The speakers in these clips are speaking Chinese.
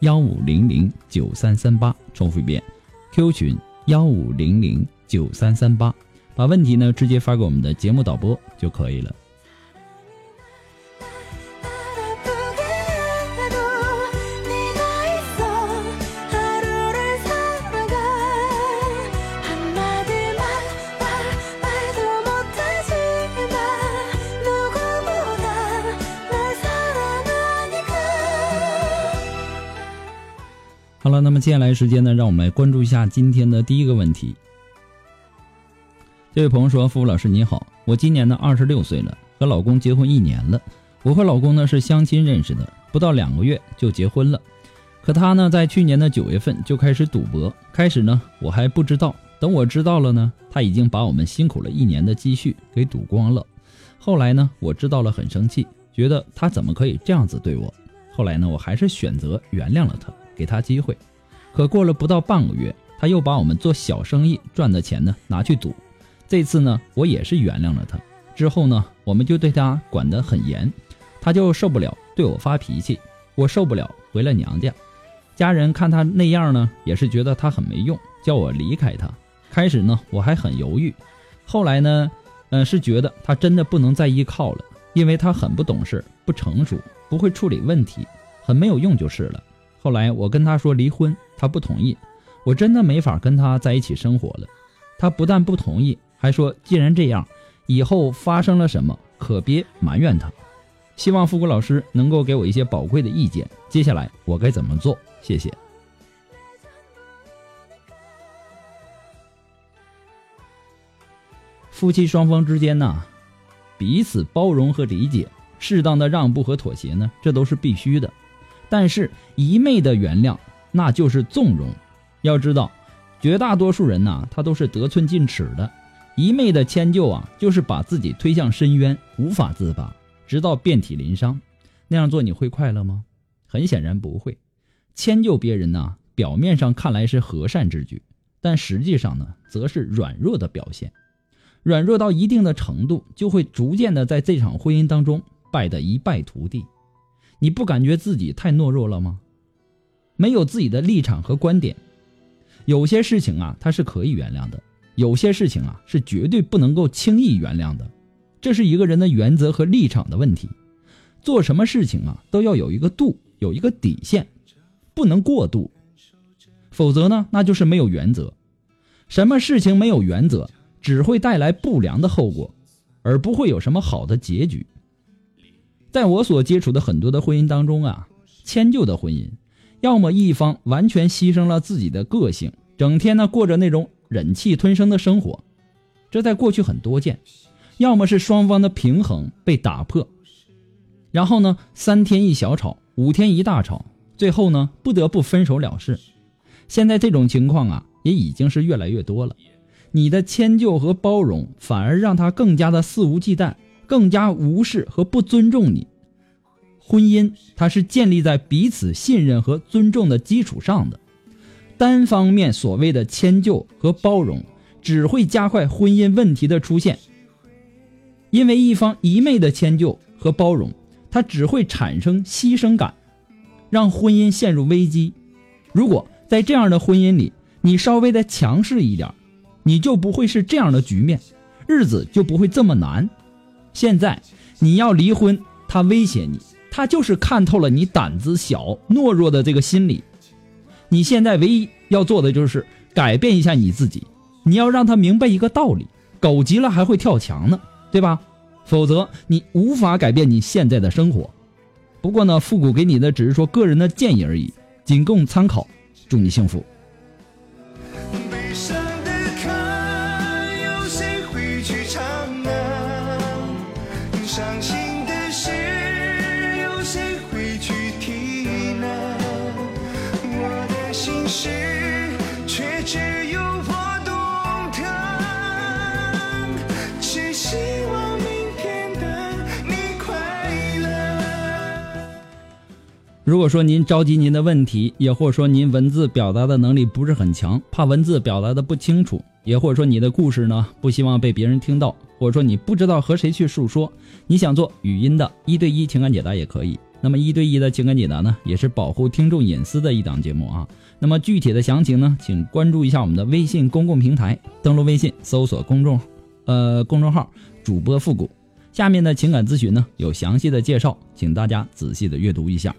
幺五零零九三三八，重复一遍，Q 群幺五零零九三三八，把问题呢直接发给我们的节目导播就可以了。那么接下来时间呢，让我们来关注一下今天的第一个问题。这位朋友说：“付老师你好，我今年呢二十六岁了，和老公结婚一年了。我和老公呢是相亲认识的，不到两个月就结婚了。可他呢在去年的九月份就开始赌博，开始呢我还不知道，等我知道了呢，他已经把我们辛苦了一年的积蓄给赌光了。后来呢我知道了很生气，觉得他怎么可以这样子对我？后来呢我还是选择原谅了他。”给他机会，可过了不到半个月，他又把我们做小生意赚的钱呢拿去赌。这次呢，我也是原谅了他。之后呢，我们就对他管得很严，他就受不了，对我发脾气。我受不了，回了娘家。家人看他那样呢，也是觉得他很没用，叫我离开他。开始呢，我还很犹豫，后来呢，嗯，是觉得他真的不能再依靠了，因为他很不懂事、不成熟，不会处理问题，很没有用就是了。后来我跟他说离婚，他不同意，我真的没法跟他在一起生活了。他不但不同意，还说既然这样，以后发生了什么可别埋怨他。希望复古老师能够给我一些宝贵的意见。接下来我该怎么做？谢谢。夫妻双方之间呢，彼此包容和理解，适当的让步和妥协呢，这都是必须的。但是，一昧的原谅那就是纵容。要知道，绝大多数人呐，他都是得寸进尺的。一昧的迁就啊，就是把自己推向深渊，无法自拔，直到遍体鳞伤。那样做你会快乐吗？很显然不会。迁就别人呐，表面上看来是和善之举，但实际上呢，则是软弱的表现。软弱到一定的程度，就会逐渐的在这场婚姻当中败得一败涂地。你不感觉自己太懦弱了吗？没有自己的立场和观点，有些事情啊，它是可以原谅的；有些事情啊，是绝对不能够轻易原谅的。这是一个人的原则和立场的问题。做什么事情啊，都要有一个度，有一个底线，不能过度，否则呢，那就是没有原则。什么事情没有原则，只会带来不良的后果，而不会有什么好的结局。在我所接触的很多的婚姻当中啊，迁就的婚姻，要么一方完全牺牲了自己的个性，整天呢过着那种忍气吞声的生活，这在过去很多见；要么是双方的平衡被打破，然后呢三天一小吵，五天一大吵，最后呢不得不分手了事。现在这种情况啊，也已经是越来越多了。你的迁就和包容，反而让他更加的肆无忌惮。更加无视和不尊重你。婚姻它是建立在彼此信任和尊重的基础上的，单方面所谓的迁就和包容，只会加快婚姻问题的出现。因为一方一昧的迁就和包容，它只会产生牺牲感，让婚姻陷入危机。如果在这样的婚姻里，你稍微的强势一点，你就不会是这样的局面，日子就不会这么难。现在你要离婚，他威胁你，他就是看透了你胆子小、懦弱的这个心理。你现在唯一要做的就是改变一下你自己，你要让他明白一个道理：狗急了还会跳墙呢，对吧？否则你无法改变你现在的生活。不过呢，复古给你的只是说个人的建议而已，仅供参考。祝你幸福。如果说您着急您的问题，也或者说您文字表达的能力不是很强，怕文字表达的不清楚，也或者说你的故事呢不希望被别人听到，或者说你不知道和谁去诉说，你想做语音的一对一情感解答也可以。那么一对一的情感解答呢，也是保护听众隐私的一档节目啊。那么具体的详情呢，请关注一下我们的微信公共平台，登录微信搜索公众，呃公众号主播复古，下面的情感咨询呢有详细的介绍，请大家仔细的阅读一下。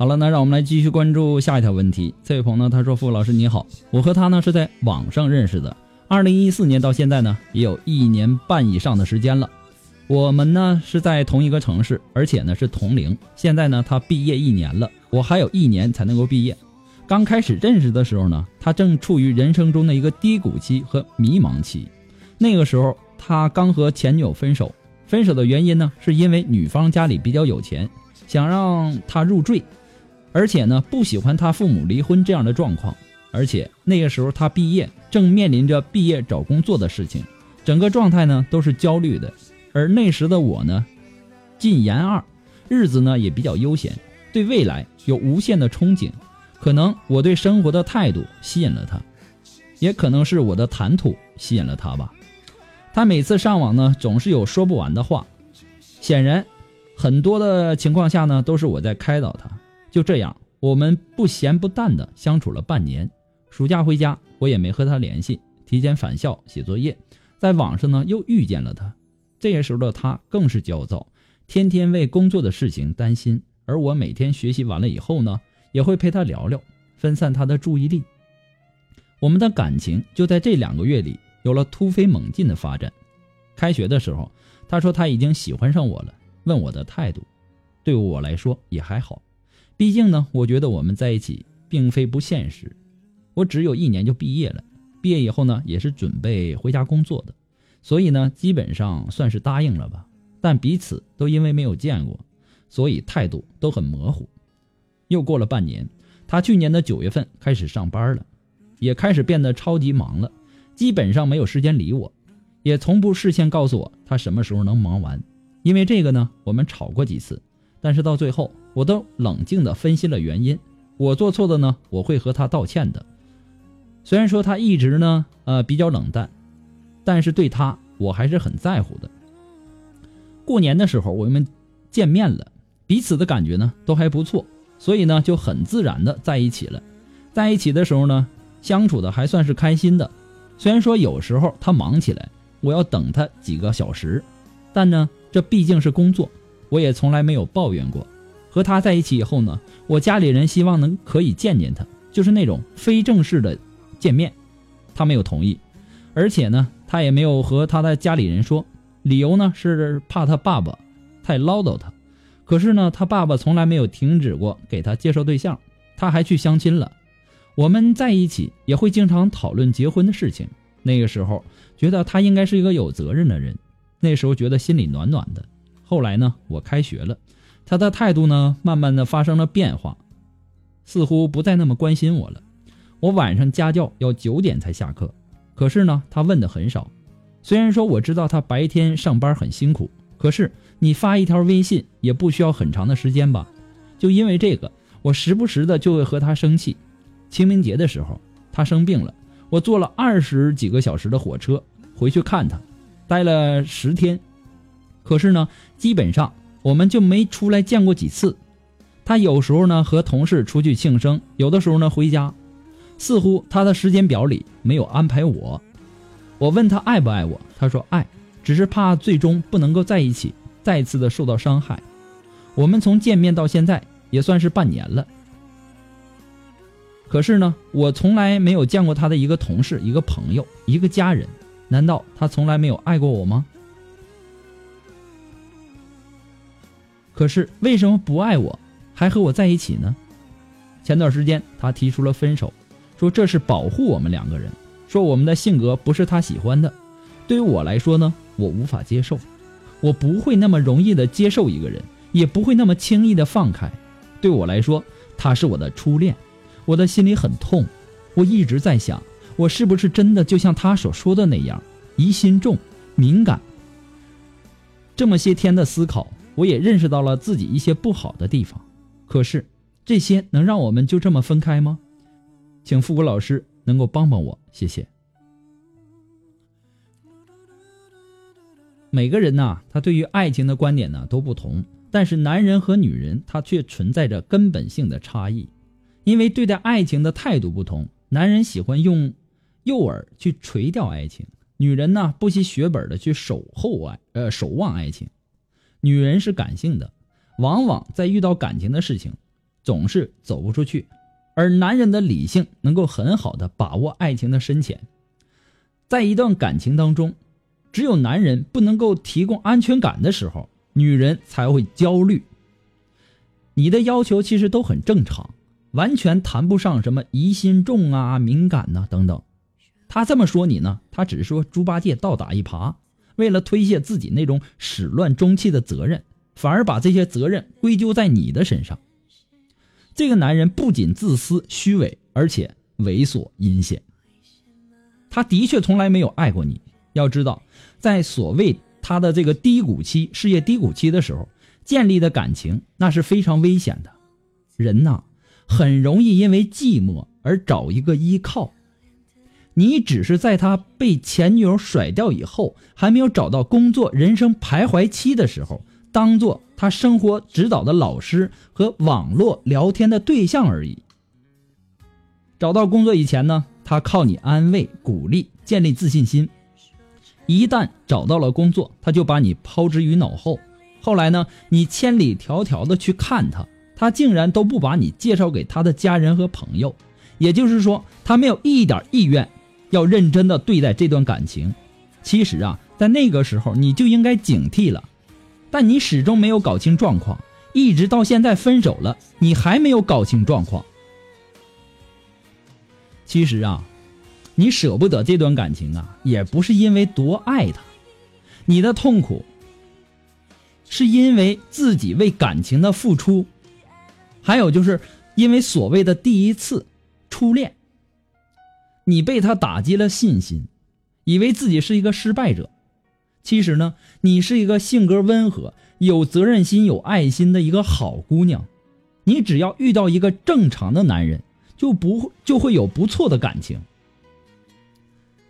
好了，那让我们来继续关注下一条问题。这位朋友呢，他说：“傅老师你好，我和他呢是在网上认识的，二零一四年到现在呢也有一年半以上的时间了。我们呢是在同一个城市，而且呢是同龄。现在呢他毕业一年了，我还有一年才能够毕业。刚开始认识的时候呢，他正处于人生中的一个低谷期和迷茫期。那个时候他刚和前女友分手，分手的原因呢是因为女方家里比较有钱，想让他入赘。”而且呢，不喜欢他父母离婚这样的状况，而且那个时候他毕业，正面临着毕业找工作的事情，整个状态呢都是焦虑的。而那时的我呢，进研二，日子呢也比较悠闲，对未来有无限的憧憬。可能我对生活的态度吸引了他，也可能是我的谈吐吸引了他吧。他每次上网呢，总是有说不完的话，显然，很多的情况下呢，都是我在开导他。就这样，我们不咸不淡的相处了半年。暑假回家，我也没和他联系，提前返校写作业。在网上呢，又遇见了他。这时候的他更是焦躁，天天为工作的事情担心。而我每天学习完了以后呢，也会陪他聊聊，分散他的注意力。我们的感情就在这两个月里有了突飞猛进的发展。开学的时候，他说他已经喜欢上我了，问我的态度。对我来说也还好。毕竟呢，我觉得我们在一起并非不现实。我只有一年就毕业了，毕业以后呢，也是准备回家工作的，所以呢，基本上算是答应了吧。但彼此都因为没有见过，所以态度都很模糊。又过了半年，他去年的九月份开始上班了，也开始变得超级忙了，基本上没有时间理我，也从不事先告诉我他什么时候能忙完。因为这个呢，我们吵过几次。但是到最后，我都冷静的分析了原因。我做错的呢，我会和他道歉的。虽然说他一直呢，呃，比较冷淡，但是对他我还是很在乎的。过年的时候我们见面了，彼此的感觉呢都还不错，所以呢就很自然的在一起了。在一起的时候呢，相处的还算是开心的。虽然说有时候他忙起来，我要等他几个小时，但呢，这毕竟是工作。我也从来没有抱怨过。和他在一起以后呢，我家里人希望能可以见见他，就是那种非正式的见面，他没有同意，而且呢，他也没有和他的家里人说，理由呢是怕他爸爸太唠叨他。可是呢，他爸爸从来没有停止过给他介绍对象，他还去相亲了。我们在一起也会经常讨论结婚的事情。那个时候觉得他应该是一个有责任的人，那时候觉得心里暖暖的。后来呢，我开学了，他的态度呢，慢慢的发生了变化，似乎不再那么关心我了。我晚上家教要九点才下课，可是呢，他问的很少。虽然说我知道他白天上班很辛苦，可是你发一条微信也不需要很长的时间吧？就因为这个，我时不时的就会和他生气。清明节的时候，他生病了，我坐了二十几个小时的火车回去看他，待了十天。可是呢，基本上我们就没出来见过几次。他有时候呢和同事出去庆生，有的时候呢回家，似乎他的时间表里没有安排我。我问他爱不爱我，他说爱，只是怕最终不能够在一起，再次的受到伤害。我们从见面到现在也算是半年了。可是呢，我从来没有见过他的一个同事、一个朋友、一个家人，难道他从来没有爱过我吗？可是为什么不爱我，还和我在一起呢？前段时间他提出了分手，说这是保护我们两个人，说我们的性格不是他喜欢的。对于我来说呢，我无法接受，我不会那么容易的接受一个人，也不会那么轻易的放开。对我来说，他是我的初恋。我的心里很痛，我一直在想，我是不是真的就像他所说的那样，疑心重、敏感。这么些天的思考，我也认识到了自己一些不好的地方。可是，这些能让我们就这么分开吗？请复古老师能够帮帮我，谢谢。每个人呢，他对于爱情的观点呢都不同，但是男人和女人他却存在着根本性的差异。因为对待爱情的态度不同，男人喜欢用诱饵去垂钓爱情，女人呢不惜血本的去守候爱，呃，守望爱情。女人是感性的，往往在遇到感情的事情，总是走不出去，而男人的理性能够很好的把握爱情的深浅。在一段感情当中，只有男人不能够提供安全感的时候，女人才会焦虑。你的要求其实都很正常。完全谈不上什么疑心重啊、敏感呐等等。他这么说你呢？他只是说猪八戒倒打一耙，为了推卸自己那种始乱终弃的责任，反而把这些责任归咎在你的身上。这个男人不仅自私虚伪，而且猥琐阴险。他的确从来没有爱过你。要知道，在所谓他的这个低谷期、事业低谷期的时候，建立的感情那是非常危险的。人呐。很容易因为寂寞而找一个依靠，你只是在他被前女友甩掉以后，还没有找到工作、人生徘徊期的时候，当做他生活指导的老师和网络聊天的对象而已。找到工作以前呢，他靠你安慰、鼓励、建立自信心；一旦找到了工作，他就把你抛之于脑后。后来呢，你千里迢迢的去看他。他竟然都不把你介绍给他的家人和朋友，也就是说，他没有一点意愿要认真的对待这段感情。其实啊，在那个时候你就应该警惕了，但你始终没有搞清状况，一直到现在分手了，你还没有搞清状况。其实啊，你舍不得这段感情啊，也不是因为多爱他，你的痛苦是因为自己为感情的付出。还有就是，因为所谓的第一次初恋，你被他打击了信心，以为自己是一个失败者。其实呢，你是一个性格温和、有责任心、有爱心的一个好姑娘。你只要遇到一个正常的男人，就不会就会有不错的感情。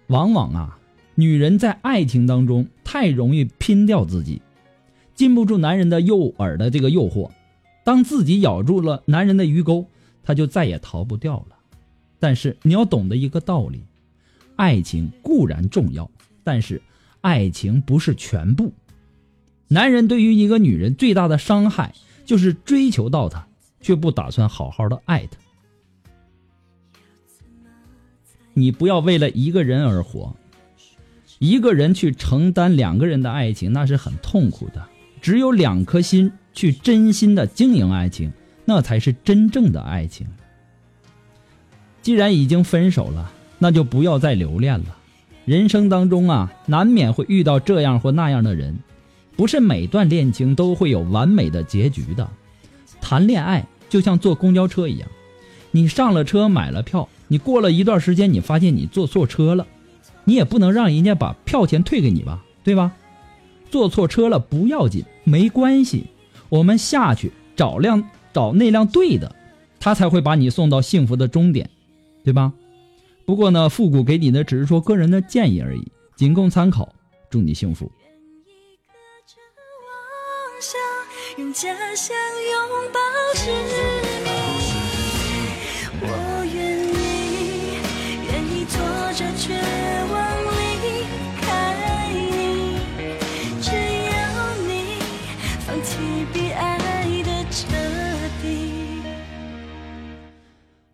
往往啊，女人在爱情当中太容易拼掉自己，禁不住男人的诱饵的这个诱惑。当自己咬住了男人的鱼钩，她就再也逃不掉了。但是你要懂得一个道理：爱情固然重要，但是爱情不是全部。男人对于一个女人最大的伤害，就是追求到她，却不打算好好的爱她。你不要为了一个人而活，一个人去承担两个人的爱情，那是很痛苦的。只有两颗心。去真心的经营爱情，那才是真正的爱情。既然已经分手了，那就不要再留恋了。人生当中啊，难免会遇到这样或那样的人，不是每段恋情都会有完美的结局的。谈恋爱就像坐公交车一样，你上了车买了票，你过了一段时间，你发现你坐错车了，你也不能让人家把票钱退给你吧，对吧？坐错车了不要紧，没关系。我们下去找辆找那辆对的，他才会把你送到幸福的终点，对吧？不过呢，复古给你的只是说个人的建议而已，仅供参考。祝你幸福。全家乡拥抱